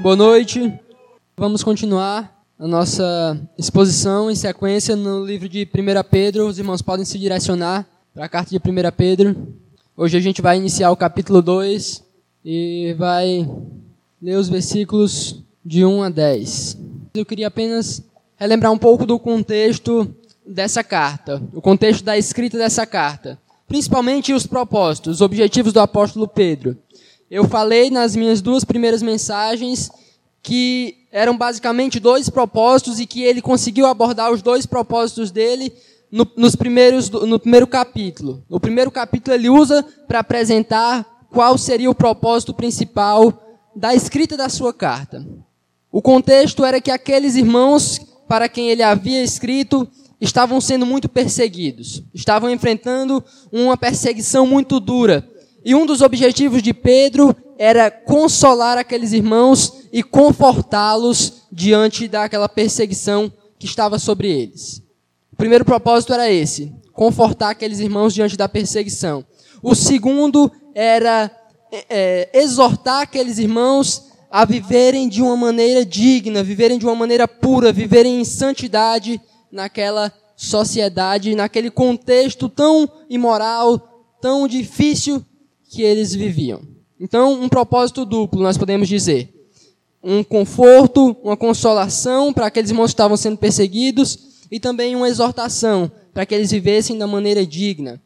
Boa noite. Vamos continuar a nossa exposição em sequência no livro de 1 Pedro. Os irmãos podem se direcionar para a carta de 1 Pedro. Hoje a gente vai iniciar o capítulo 2 e vai ler os versículos de 1 a 10. Eu queria apenas relembrar um pouco do contexto dessa carta, o contexto da escrita dessa carta, principalmente os propósitos, os objetivos do apóstolo Pedro. Eu falei nas minhas duas primeiras mensagens que eram basicamente dois propósitos e que ele conseguiu abordar os dois propósitos dele no, nos primeiros, no primeiro capítulo. No primeiro capítulo ele usa para apresentar qual seria o propósito principal da escrita da sua carta. O contexto era que aqueles irmãos para quem ele havia escrito estavam sendo muito perseguidos, estavam enfrentando uma perseguição muito dura e um dos objetivos de Pedro era consolar aqueles irmãos e confortá-los diante daquela perseguição que estava sobre eles. O primeiro propósito era esse: confortar aqueles irmãos diante da perseguição. O segundo era é, exortar aqueles irmãos a viverem de uma maneira digna, viverem de uma maneira pura, viverem em santidade naquela sociedade, naquele contexto tão imoral, tão difícil que eles viviam. Então, um propósito duplo, nós podemos dizer. Um conforto, uma consolação para aqueles irmãos que estavam sendo perseguidos e também uma exortação para que eles vivessem da maneira digna.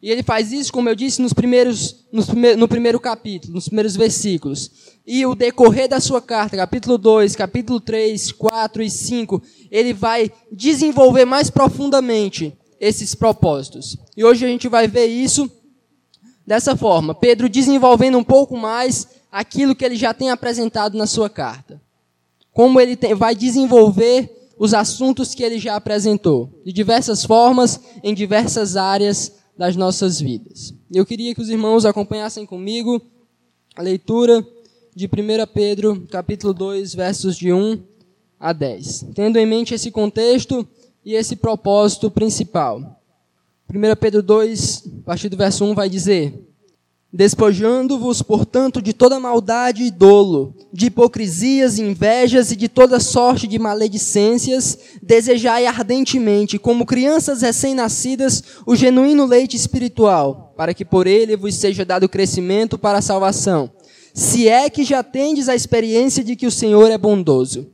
E ele faz isso, como eu disse, nos primeiros, nos no primeiro capítulo, nos primeiros versículos. E o decorrer da sua carta, capítulo 2, capítulo 3, 4 e 5, ele vai desenvolver mais profundamente esses propósitos. E hoje a gente vai ver isso dessa forma, Pedro desenvolvendo um pouco mais aquilo que ele já tem apresentado na sua carta. Como ele tem, vai desenvolver os assuntos que ele já apresentou, de diversas formas, em diversas áreas das nossas vidas. Eu queria que os irmãos acompanhassem comigo a leitura de 1 Pedro, capítulo 2, versos de 1 a 10. Tendo em mente esse contexto e esse propósito principal. 1 Pedro 2, a partir do verso 1, vai dizer: Despojando-vos, portanto, de toda maldade e dolo, de hipocrisias, invejas e de toda sorte de maledicências, desejai ardentemente, como crianças recém-nascidas, o genuíno leite espiritual, para que por ele vos seja dado crescimento para a salvação, se é que já tendes a experiência de que o Senhor é bondoso.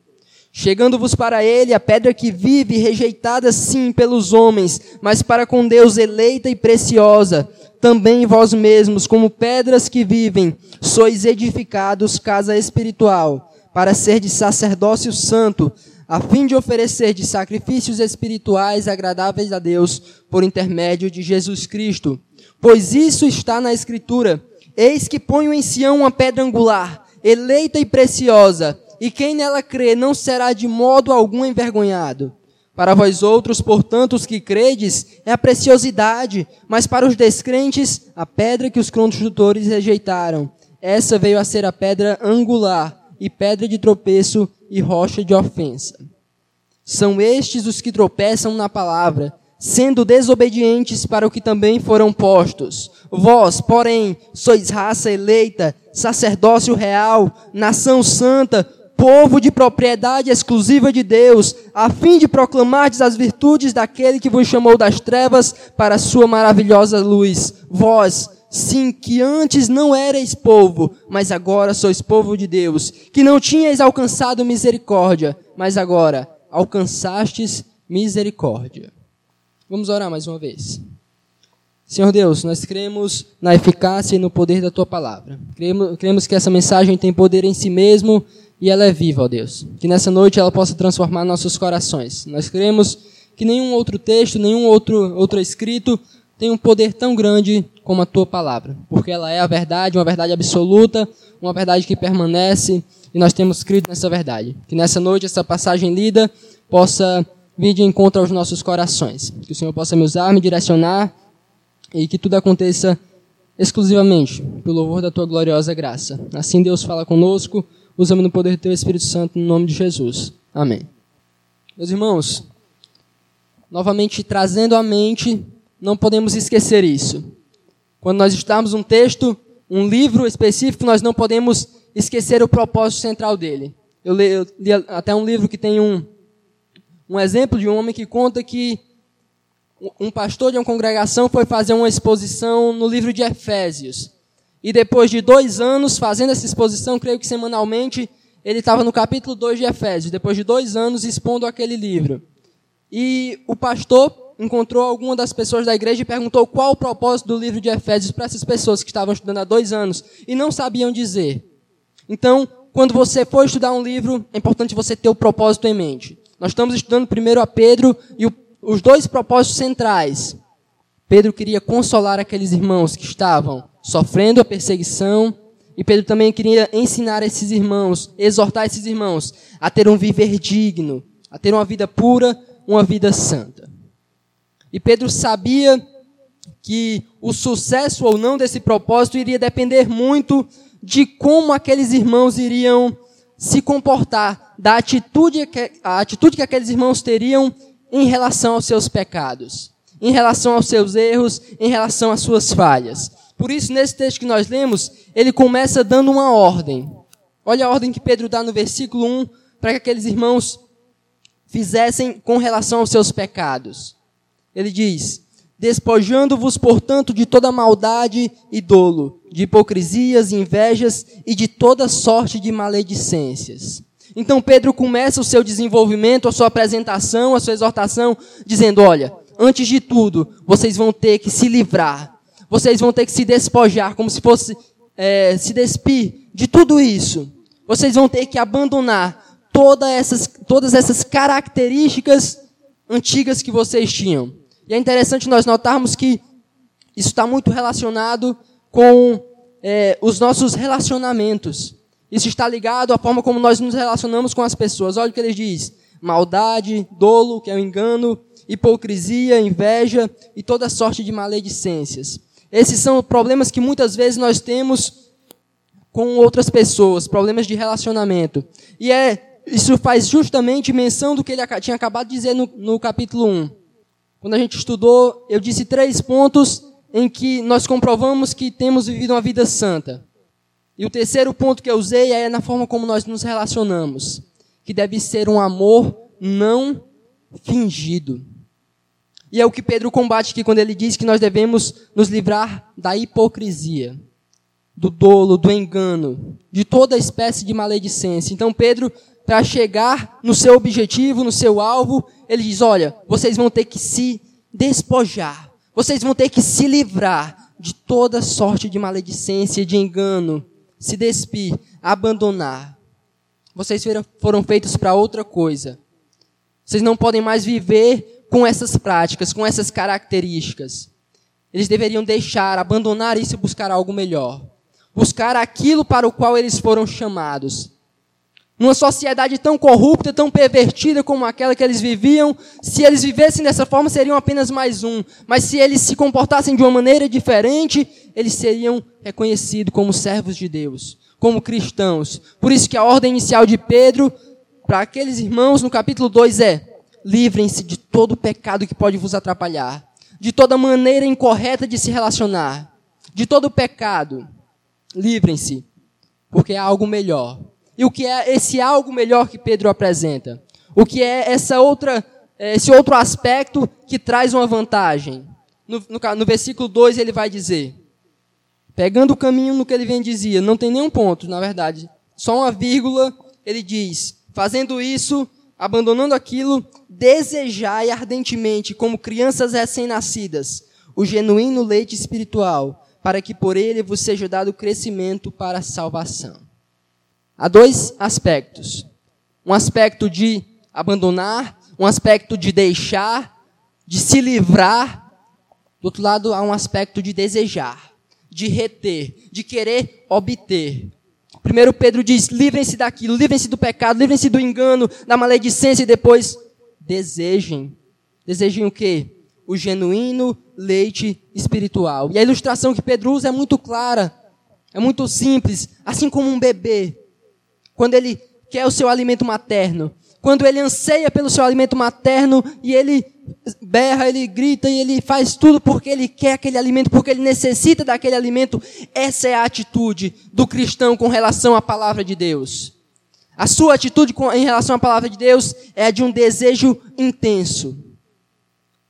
Chegando-vos para ele a pedra que vive, rejeitada sim pelos homens, mas para com Deus eleita e preciosa, também vós mesmos, como pedras que vivem, sois edificados casa espiritual, para ser de sacerdócio santo, a fim de oferecer de sacrifícios espirituais agradáveis a Deus, por intermédio de Jesus Cristo. Pois isso está na Escritura: Eis que ponho em Sião uma pedra angular, eleita e preciosa e quem nela crê não será de modo algum envergonhado. Para vós outros, portanto, os que credes, é a preciosidade, mas para os descrentes, a pedra que os construtores rejeitaram. Essa veio a ser a pedra angular, e pedra de tropeço e rocha de ofensa. São estes os que tropeçam na palavra, sendo desobedientes para o que também foram postos. Vós, porém, sois raça eleita, sacerdócio real, nação santa, povo de propriedade exclusiva de Deus, a fim de proclamar as virtudes daquele que vos chamou das trevas para a sua maravilhosa luz. Vós, sim, que antes não erais povo, mas agora sois povo de Deus, que não tinhais alcançado misericórdia, mas agora alcançastes misericórdia. Vamos orar mais uma vez. Senhor Deus, nós cremos na eficácia e no poder da tua palavra. Cremos, cremos que essa mensagem tem poder em si mesmo e ela é viva, ó Deus. Que nessa noite ela possa transformar nossos corações. Nós cremos que nenhum outro texto, nenhum outro, outro escrito tem um poder tão grande como a tua palavra, porque ela é a verdade, uma verdade absoluta, uma verdade que permanece, e nós temos crido nessa verdade. Que nessa noite essa passagem lida possa vir de encontro aos nossos corações. Que o Senhor possa me usar, me direcionar e que tudo aconteça exclusivamente pelo louvor da tua gloriosa graça. Assim Deus fala conosco Usa-me no poder do teu Espírito Santo, no nome de Jesus. Amém. Meus irmãos, novamente trazendo à mente, não podemos esquecer isso. Quando nós estamos um texto, um livro específico, nós não podemos esquecer o propósito central dele. Eu li, eu li até um livro que tem um, um exemplo de um homem que conta que um pastor de uma congregação foi fazer uma exposição no livro de Efésios. E depois de dois anos fazendo essa exposição, creio que semanalmente, ele estava no capítulo 2 de Efésios, depois de dois anos expondo aquele livro. E o pastor encontrou alguma das pessoas da igreja e perguntou qual o propósito do livro de Efésios para essas pessoas que estavam estudando há dois anos e não sabiam dizer. Então, quando você for estudar um livro, é importante você ter o propósito em mente. Nós estamos estudando primeiro a Pedro e o, os dois propósitos centrais. Pedro queria consolar aqueles irmãos que estavam sofrendo a perseguição e Pedro também queria ensinar esses irmãos, exortar esses irmãos a ter um viver digno, a ter uma vida pura, uma vida santa. E Pedro sabia que o sucesso ou não desse propósito iria depender muito de como aqueles irmãos iriam se comportar, da atitude que, a atitude que aqueles irmãos teriam em relação aos seus pecados, em relação aos seus erros, em relação às suas falhas. Por isso, nesse texto que nós lemos, ele começa dando uma ordem. Olha a ordem que Pedro dá no versículo 1 para que aqueles irmãos fizessem com relação aos seus pecados. Ele diz: Despojando-vos, portanto, de toda maldade e dolo, de hipocrisias, invejas e de toda sorte de maledicências. Então Pedro começa o seu desenvolvimento, a sua apresentação, a sua exortação, dizendo: Olha, antes de tudo, vocês vão ter que se livrar, vocês vão ter que se despojar, como se fosse é, se despir de tudo isso. Vocês vão ter que abandonar todas essas, todas essas características antigas que vocês tinham. E é interessante nós notarmos que isso está muito relacionado com é, os nossos relacionamentos. Isso está ligado à forma como nós nos relacionamos com as pessoas. Olha o que ele diz: maldade, dolo, que é o engano, hipocrisia, inveja e toda sorte de maledicências. Esses são problemas que muitas vezes nós temos com outras pessoas, problemas de relacionamento. E é, isso faz justamente menção do que ele tinha acabado de dizer no, no capítulo 1 quando a gente estudou, eu disse três pontos em que nós comprovamos que temos vivido uma vida santa. E o terceiro ponto que eu usei é na forma como nós nos relacionamos, que deve ser um amor não fingido. E é o que Pedro combate aqui quando ele diz que nós devemos nos livrar da hipocrisia, do dolo, do engano, de toda espécie de maledicência. Então Pedro para chegar no seu objetivo, no seu alvo, ele diz: olha, vocês vão ter que se despojar, vocês vão ter que se livrar de toda sorte de maledicência, de engano, se despir, abandonar. Vocês foram feitos para outra coisa. Vocês não podem mais viver com essas práticas, com essas características. Eles deveriam deixar, abandonar isso e buscar algo melhor. Buscar aquilo para o qual eles foram chamados. Numa sociedade tão corrupta, tão pervertida como aquela que eles viviam, se eles vivessem dessa forma, seriam apenas mais um. Mas se eles se comportassem de uma maneira diferente, eles seriam reconhecidos como servos de Deus, como cristãos. Por isso que a ordem inicial de Pedro para aqueles irmãos no capítulo 2 é: livrem-se de todo pecado que pode vos atrapalhar, de toda maneira incorreta de se relacionar, de todo pecado. Livrem-se, porque há algo melhor e o que é esse algo melhor que Pedro apresenta? O que é essa outra, esse outro aspecto que traz uma vantagem? No, no, no versículo 2 ele vai dizer, pegando o caminho no que ele vem dizia, não tem nenhum ponto, na verdade, só uma vírgula, ele diz, fazendo isso, abandonando aquilo, desejai ardentemente, como crianças recém-nascidas, o genuíno leite espiritual, para que por ele vos seja dado crescimento para a salvação. Há dois aspectos. Um aspecto de abandonar, um aspecto de deixar, de se livrar. Do outro lado, há um aspecto de desejar, de reter, de querer obter. Primeiro Pedro diz: livrem-se daquilo, livrem-se do pecado, livrem-se do engano, da maledicência e depois desejem. Desejem o quê? O genuíno leite espiritual. E a ilustração que Pedro usa é muito clara, é muito simples, assim como um bebê quando ele quer o seu alimento materno, quando ele anseia pelo seu alimento materno e ele berra, ele grita e ele faz tudo porque ele quer aquele alimento, porque ele necessita daquele alimento. Essa é a atitude do cristão com relação à palavra de Deus. A sua atitude em relação à palavra de Deus é de um desejo intenso,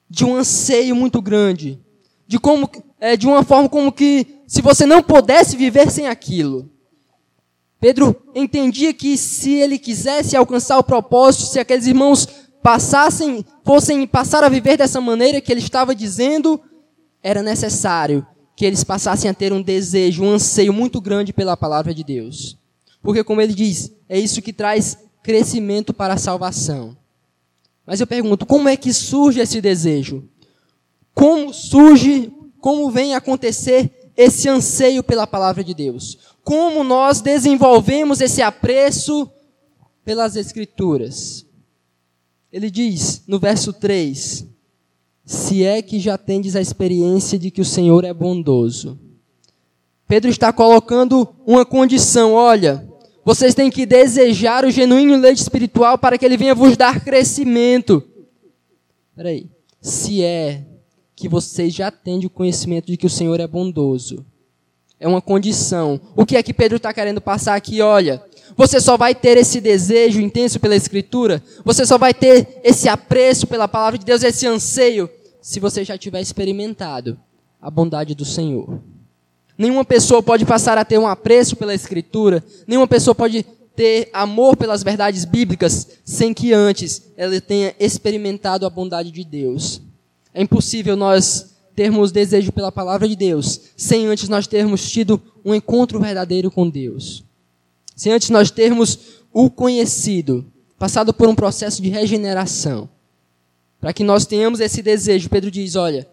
de um anseio muito grande, de como é, de uma forma como que se você não pudesse viver sem aquilo. Pedro entendia que se ele quisesse alcançar o propósito, se aqueles irmãos passassem, fossem passar a viver dessa maneira que ele estava dizendo, era necessário que eles passassem a ter um desejo, um anseio muito grande pela palavra de Deus. Porque, como ele diz, é isso que traz crescimento para a salvação. Mas eu pergunto, como é que surge esse desejo? Como surge, como vem acontecer esse anseio pela palavra de Deus? Como nós desenvolvemos esse apreço pelas Escrituras? Ele diz no verso 3: Se é que já tendes a experiência de que o Senhor é bondoso. Pedro está colocando uma condição: olha, vocês têm que desejar o genuíno leite espiritual para que ele venha vos dar crescimento. Peraí. Se é que vocês já têm o conhecimento de que o Senhor é bondoso. É uma condição. O que é que Pedro está querendo passar aqui? Olha, você só vai ter esse desejo intenso pela Escritura, você só vai ter esse apreço pela palavra de Deus, esse anseio, se você já tiver experimentado a bondade do Senhor. Nenhuma pessoa pode passar a ter um apreço pela Escritura, nenhuma pessoa pode ter amor pelas verdades bíblicas sem que antes ela tenha experimentado a bondade de Deus. É impossível nós termos desejo pela palavra de Deus sem antes nós termos tido um encontro verdadeiro com Deus. Sem antes nós termos o conhecido, passado por um processo de regeneração. Para que nós tenhamos esse desejo, Pedro diz: olha,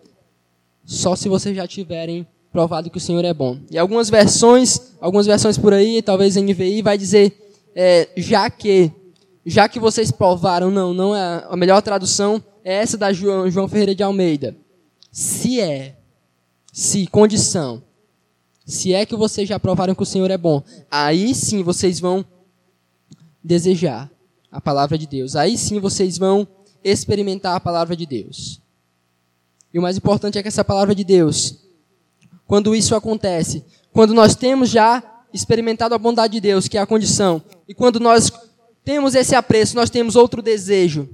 só se vocês já tiverem provado que o Senhor é bom. E algumas versões, algumas versões por aí, talvez NVI, vai dizer é, já que, já que vocês provaram, não, não é a melhor tradução é essa da João, João Ferreira de Almeida. Se é, se condição, se é que vocês já provaram que o Senhor é bom, aí sim vocês vão desejar a palavra de Deus. Aí sim vocês vão experimentar a palavra de Deus. E o mais importante é que essa palavra de Deus, quando isso acontece, quando nós temos já experimentado a bondade de Deus, que é a condição, e quando nós temos esse apreço, nós temos outro desejo,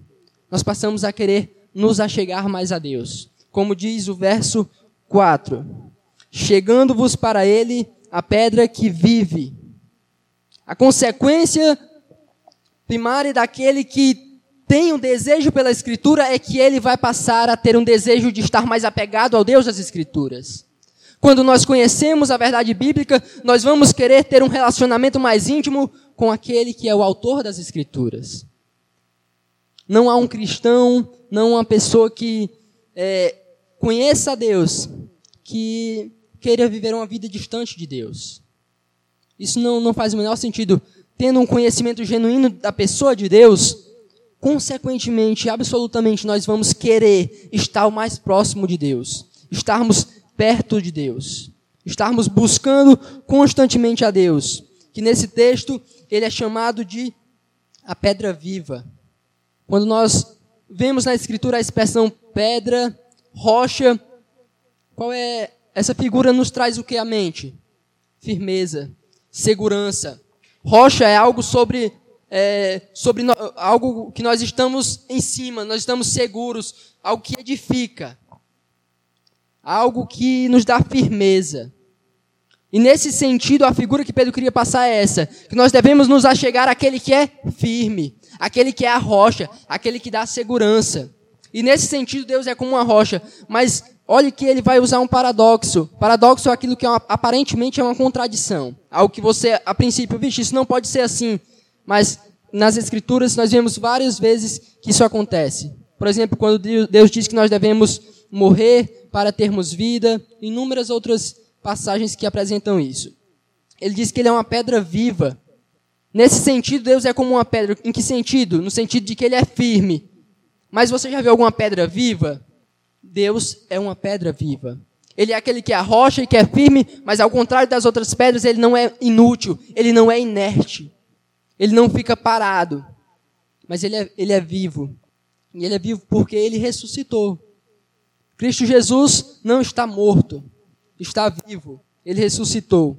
nós passamos a querer nos achegar mais a Deus. Como diz o verso 4 chegando-vos para ele a pedra que vive. A consequência primária daquele que tem um desejo pela Escritura é que ele vai passar a ter um desejo de estar mais apegado ao Deus das Escrituras. Quando nós conhecemos a verdade bíblica, nós vamos querer ter um relacionamento mais íntimo com aquele que é o autor das Escrituras. Não há um cristão, não uma pessoa que é, conheça a Deus, que queira viver uma vida distante de Deus. Isso não, não faz o menor sentido. Tendo um conhecimento genuíno da pessoa de Deus, consequentemente, absolutamente, nós vamos querer estar o mais próximo de Deus, estarmos perto de Deus, estarmos buscando constantemente a Deus. Que nesse texto ele é chamado de a pedra viva. Quando nós vemos na Escritura a expressão pedra, rocha, qual é essa figura nos traz o que à mente? Firmeza, segurança. Rocha é algo sobre, é, sobre no, algo que nós estamos em cima, nós estamos seguros, algo que edifica, algo que nos dá firmeza. E nesse sentido, a figura que Pedro queria passar é essa: que nós devemos nos achegar àquele que é firme, aquele que é a rocha, aquele que dá segurança. E nesse sentido, Deus é como uma rocha, mas Olhe que ele vai usar um paradoxo. Paradoxo é aquilo que é uma, aparentemente é uma contradição. Algo que você, a princípio, vixe, isso não pode ser assim. Mas nas Escrituras nós vemos várias vezes que isso acontece. Por exemplo, quando Deus diz que nós devemos morrer para termos vida, inúmeras outras passagens que apresentam isso. Ele diz que ele é uma pedra viva. Nesse sentido, Deus é como uma pedra. Em que sentido? No sentido de que ele é firme. Mas você já viu alguma pedra viva? Deus é uma pedra viva. Ele é aquele que é rocha e que é firme, mas ao contrário das outras pedras, ele não é inútil, ele não é inerte. Ele não fica parado, mas ele é, ele é vivo. E ele é vivo porque ele ressuscitou. Cristo Jesus não está morto, está vivo. Ele ressuscitou.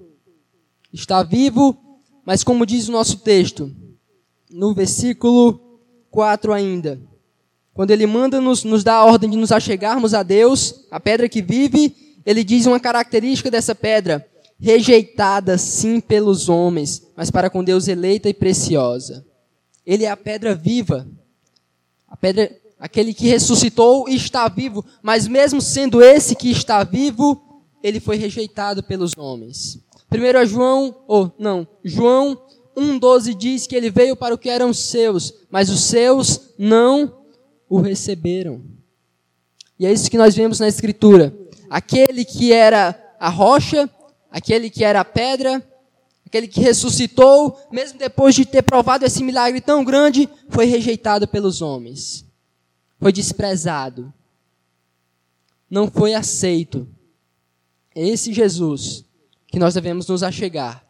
Está vivo, mas como diz o nosso texto, no versículo 4 ainda, quando ele manda nos, nos dar a ordem de nos achegarmos a Deus, a pedra que vive, ele diz uma característica dessa pedra: rejeitada sim pelos homens, mas para com Deus eleita e preciosa. Ele é a pedra viva, a pedra, aquele que ressuscitou e está vivo, mas mesmo sendo esse que está vivo, ele foi rejeitado pelos homens. Primeiro João, ou não, João 1,12 diz que ele veio para o que eram seus, mas os seus não o receberam. E é isso que nós vemos na Escritura. Aquele que era a rocha, aquele que era a pedra, aquele que ressuscitou, mesmo depois de ter provado esse milagre tão grande, foi rejeitado pelos homens. Foi desprezado. Não foi aceito. É esse Jesus que nós devemos nos achegar.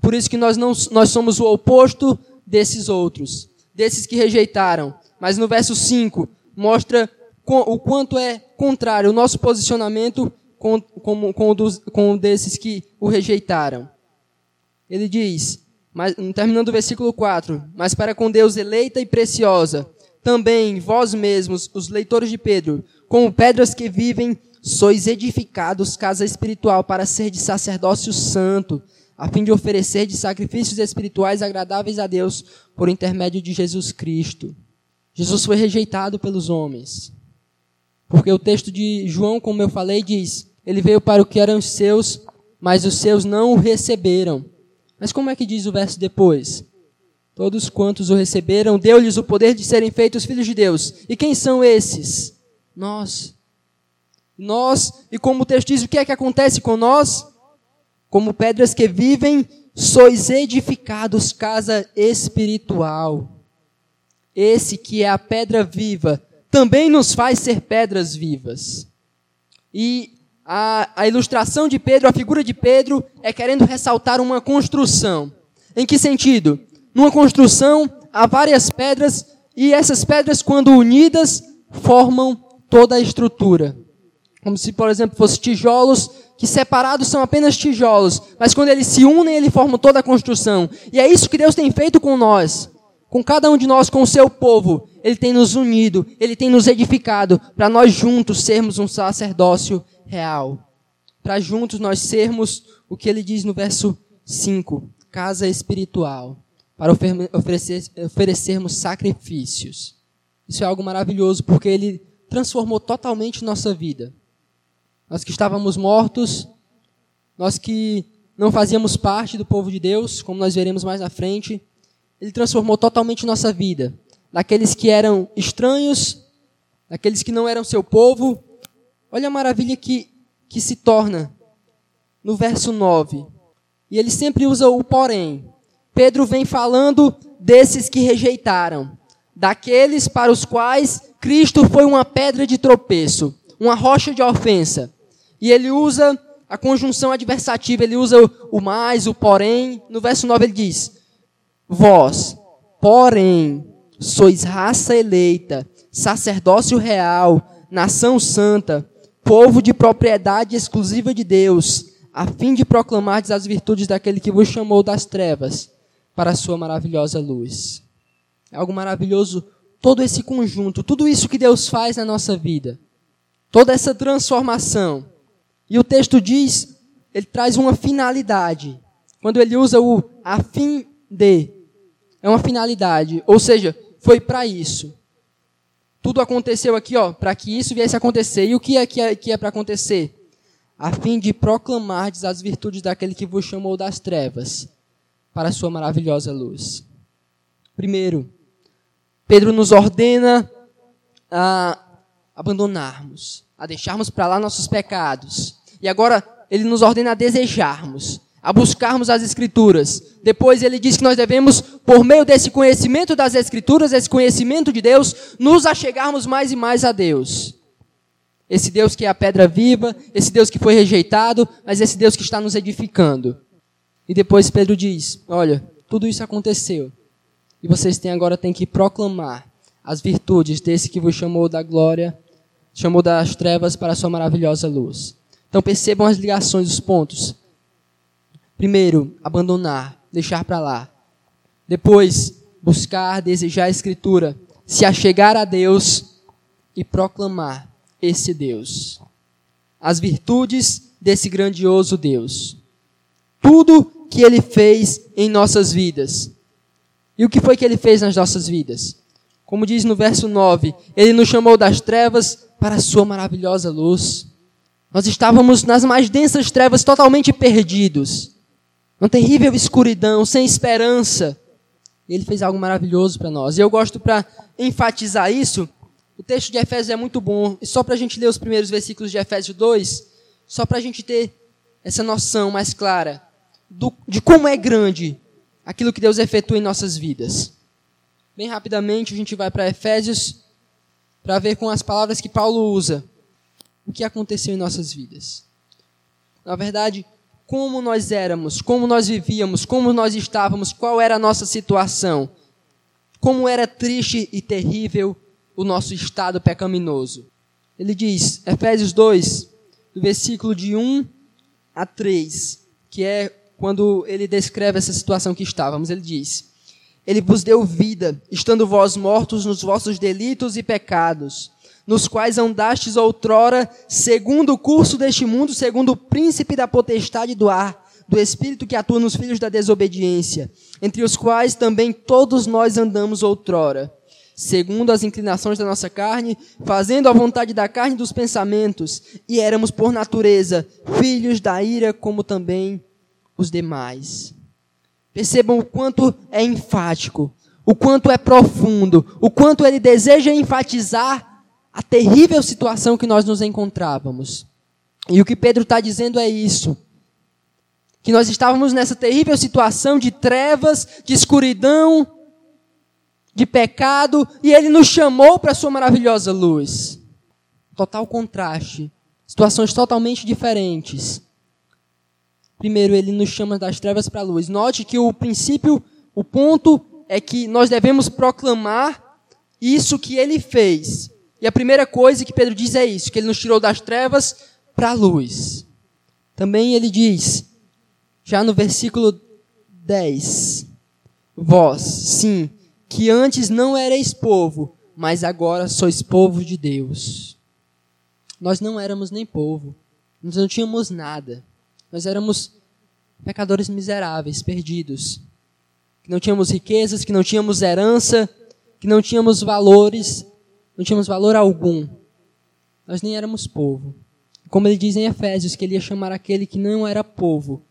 Por isso que nós, não, nós somos o oposto desses outros, desses que rejeitaram. Mas no verso 5 mostra o quanto é contrário o nosso posicionamento com, com, com, dos, com desses que o rejeitaram. Ele diz, mas, terminando o versículo 4: Mas para com Deus eleita e preciosa, também vós mesmos, os leitores de Pedro, como pedras que vivem, sois edificados casa espiritual para ser de sacerdócio santo, a fim de oferecer de sacrifícios espirituais agradáveis a Deus por intermédio de Jesus Cristo. Jesus foi rejeitado pelos homens. Porque o texto de João, como eu falei, diz: Ele veio para o que eram seus, mas os seus não o receberam. Mas como é que diz o verso depois? Todos quantos o receberam, deu-lhes o poder de serem feitos filhos de Deus. E quem são esses? Nós. Nós, e como o texto diz, o que é que acontece com nós? Como pedras que vivem, sois edificados casa espiritual. Esse que é a pedra viva, também nos faz ser pedras vivas. E a, a ilustração de Pedro, a figura de Pedro, é querendo ressaltar uma construção. Em que sentido? Numa construção, há várias pedras, e essas pedras, quando unidas, formam toda a estrutura. Como se, por exemplo, fossem tijolos que separados são apenas tijolos, mas quando eles se unem, eles formam toda a construção. E é isso que Deus tem feito com nós, com cada um de nós, com o seu povo. Ele tem nos unido, ele tem nos edificado, para nós juntos sermos um sacerdócio real. Para juntos nós sermos o que ele diz no verso 5, casa espiritual, para oferecer, oferecermos sacrifícios. Isso é algo maravilhoso, porque ele transformou totalmente nossa vida nós que estávamos mortos, nós que não fazíamos parte do povo de Deus, como nós veremos mais na frente, ele transformou totalmente nossa vida. Daqueles que eram estranhos, daqueles que não eram seu povo. Olha a maravilha que, que se torna no verso 9. E ele sempre usa o porém. Pedro vem falando desses que rejeitaram, daqueles para os quais Cristo foi uma pedra de tropeço, uma rocha de ofensa. E ele usa a conjunção adversativa, ele usa o, mais, o porém. No verso 9 ele diz: Vós, porém, sois raça eleita, sacerdócio real, nação santa, povo de propriedade exclusiva de Deus, a fim de proclamar as virtudes daquele que vos chamou das trevas para a sua maravilhosa luz. É algo maravilhoso todo esse conjunto, tudo isso que Deus faz na nossa vida. Toda essa transformação e o texto diz, ele traz uma finalidade. Quando ele usa o a fim de, é uma finalidade, ou seja, foi para isso. Tudo aconteceu aqui, ó, para que isso viesse a acontecer. E o que é que é, que é para acontecer? A fim de proclamar as virtudes daquele que vos chamou das trevas para a sua maravilhosa luz. Primeiro, Pedro nos ordena a abandonarmos, a deixarmos para lá nossos pecados e agora ele nos ordena a desejarmos, a buscarmos as Escrituras. Depois ele diz que nós devemos, por meio desse conhecimento das Escrituras, esse conhecimento de Deus, nos achegarmos mais e mais a Deus. Esse Deus que é a pedra viva, esse Deus que foi rejeitado, mas esse Deus que está nos edificando. E depois Pedro diz: Olha, tudo isso aconteceu. E vocês têm agora têm que proclamar as virtudes desse que vos chamou da glória, chamou das trevas para a sua maravilhosa luz. Então percebam as ligações, os pontos. Primeiro, abandonar, deixar para lá. Depois, buscar, desejar a Escritura, se achegar a Deus e proclamar esse Deus. As virtudes desse grandioso Deus. Tudo que ele fez em nossas vidas. E o que foi que ele fez nas nossas vidas? Como diz no verso 9, ele nos chamou das trevas para a sua maravilhosa luz. Nós estávamos nas mais densas trevas, totalmente perdidos. Uma terrível escuridão, sem esperança. Ele fez algo maravilhoso para nós. E eu gosto para enfatizar isso. O texto de Efésios é muito bom. E só para a gente ler os primeiros versículos de Efésios 2, só para a gente ter essa noção mais clara do, de como é grande aquilo que Deus efetua em nossas vidas. Bem rapidamente, a gente vai para Efésios para ver com as palavras que Paulo usa o que aconteceu em nossas vidas. Na verdade, como nós éramos, como nós vivíamos, como nós estávamos, qual era a nossa situação, como era triste e terrível o nosso estado pecaminoso. Ele diz, Efésios 2, do versículo de 1 a 3, que é quando ele descreve essa situação que estávamos. Ele diz: Ele vos deu vida, estando vós mortos nos vossos delitos e pecados nos quais andastes outrora, segundo o curso deste mundo, segundo o príncipe da potestade do ar, do espírito que atua nos filhos da desobediência, entre os quais também todos nós andamos outrora, segundo as inclinações da nossa carne, fazendo a vontade da carne dos pensamentos, e éramos por natureza filhos da ira, como também os demais. Percebam o quanto é enfático, o quanto é profundo, o quanto ele deseja enfatizar a terrível situação que nós nos encontrávamos. E o que Pedro está dizendo é isso. Que nós estávamos nessa terrível situação de trevas, de escuridão, de pecado, e ele nos chamou para a sua maravilhosa luz. Total contraste. Situações totalmente diferentes. Primeiro, ele nos chama das trevas para a luz. Note que o princípio, o ponto é que nós devemos proclamar isso que ele fez. E a primeira coisa que Pedro diz é isso, que ele nos tirou das trevas para a luz. Também ele diz, já no versículo 10, vós, sim, que antes não erais povo, mas agora sois povo de Deus. Nós não éramos nem povo, nós não tínhamos nada. Nós éramos pecadores miseráveis, perdidos. Que não tínhamos riquezas, que não tínhamos herança, que não tínhamos valores, não tínhamos valor algum. Nós nem éramos povo. Como ele diz em Efésios, que ele ia chamar aquele que não era povo.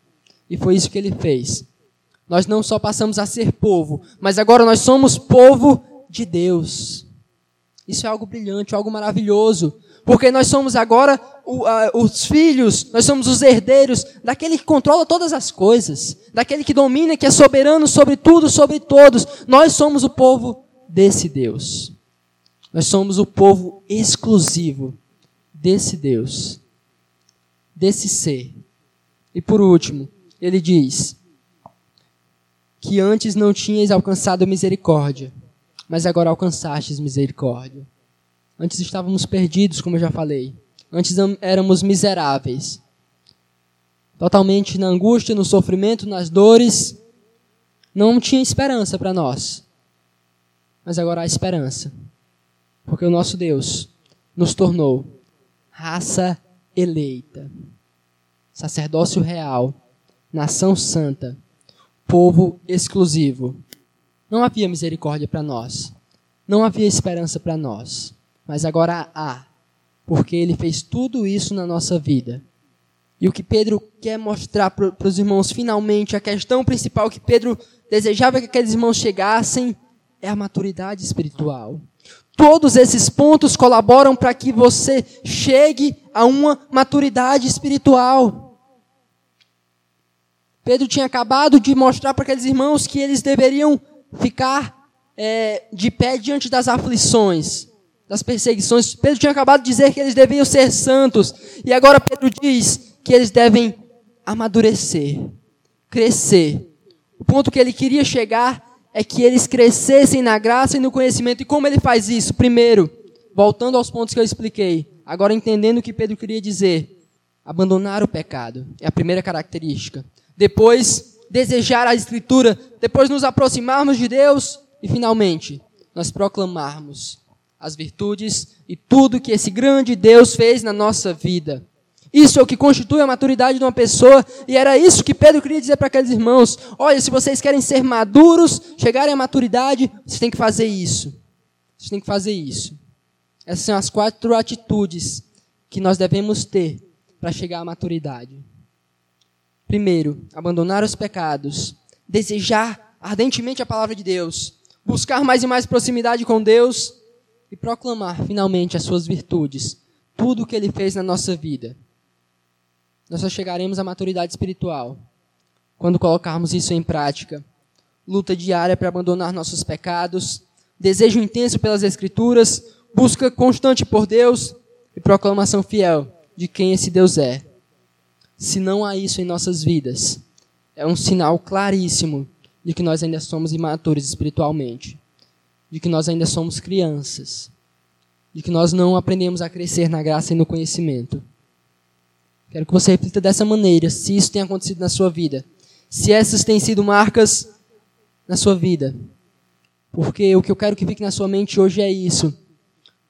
E foi isso que ele fez. Nós não só passamos a ser povo, mas agora nós somos povo de Deus. Isso é algo brilhante, algo maravilhoso. Porque nós somos agora os filhos, nós somos os herdeiros daquele que controla todas as coisas, daquele que domina, que é soberano sobre tudo, sobre todos. Nós somos o povo desse Deus. Nós somos o povo exclusivo desse Deus, desse ser. E por último, ele diz que antes não tinhas alcançado misericórdia, mas agora alcançastes misericórdia. Antes estávamos perdidos, como eu já falei. Antes éramos miseráveis. Totalmente na angústia, no sofrimento, nas dores. Não tinha esperança para nós. Mas agora há esperança. Porque o nosso Deus nos tornou raça eleita, sacerdócio real, nação santa, povo exclusivo. Não havia misericórdia para nós. Não havia esperança para nós. Mas agora há, porque ele fez tudo isso na nossa vida. E o que Pedro quer mostrar para os irmãos, finalmente, a questão principal que Pedro desejava que aqueles irmãos chegassem é a maturidade espiritual. Todos esses pontos colaboram para que você chegue a uma maturidade espiritual. Pedro tinha acabado de mostrar para aqueles irmãos que eles deveriam ficar é, de pé diante das aflições, das perseguições. Pedro tinha acabado de dizer que eles deveriam ser santos. E agora Pedro diz que eles devem amadurecer, crescer. O ponto que ele queria chegar é que eles crescessem na graça e no conhecimento. E como ele faz isso? Primeiro, voltando aos pontos que eu expliquei, agora entendendo o que Pedro queria dizer, abandonar o pecado é a primeira característica. Depois, desejar a Escritura, depois nos aproximarmos de Deus e, finalmente, nós proclamarmos as virtudes e tudo que esse grande Deus fez na nossa vida. Isso é o que constitui a maturidade de uma pessoa, e era isso que Pedro queria dizer para aqueles irmãos. Olha, se vocês querem ser maduros, chegarem à maturidade, vocês têm que fazer isso. Vocês têm que fazer isso. Essas são as quatro atitudes que nós devemos ter para chegar à maturidade. Primeiro, abandonar os pecados, desejar ardentemente a palavra de Deus, buscar mais e mais proximidade com Deus e proclamar finalmente as suas virtudes, tudo o que ele fez na nossa vida. Nós só chegaremos à maturidade espiritual quando colocarmos isso em prática. Luta diária para abandonar nossos pecados, desejo intenso pelas Escrituras, busca constante por Deus e proclamação fiel de quem esse Deus é. Se não há isso em nossas vidas, é um sinal claríssimo de que nós ainda somos imaturos espiritualmente, de que nós ainda somos crianças, de que nós não aprendemos a crescer na graça e no conhecimento. Quero que você reflita dessa maneira, se isso tem acontecido na sua vida, se essas têm sido marcas na sua vida. Porque o que eu quero que fique na sua mente hoje é isso.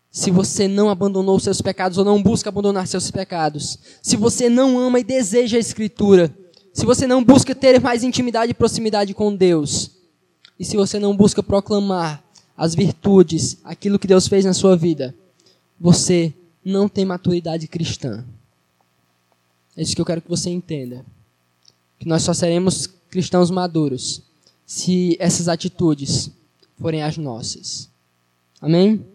Se você não abandonou seus pecados ou não busca abandonar seus pecados, se você não ama e deseja a Escritura, se você não busca ter mais intimidade e proximidade com Deus, e se você não busca proclamar as virtudes, aquilo que Deus fez na sua vida, você não tem maturidade cristã. É isso que eu quero que você entenda. Que nós só seremos cristãos maduros se essas atitudes forem as nossas. Amém?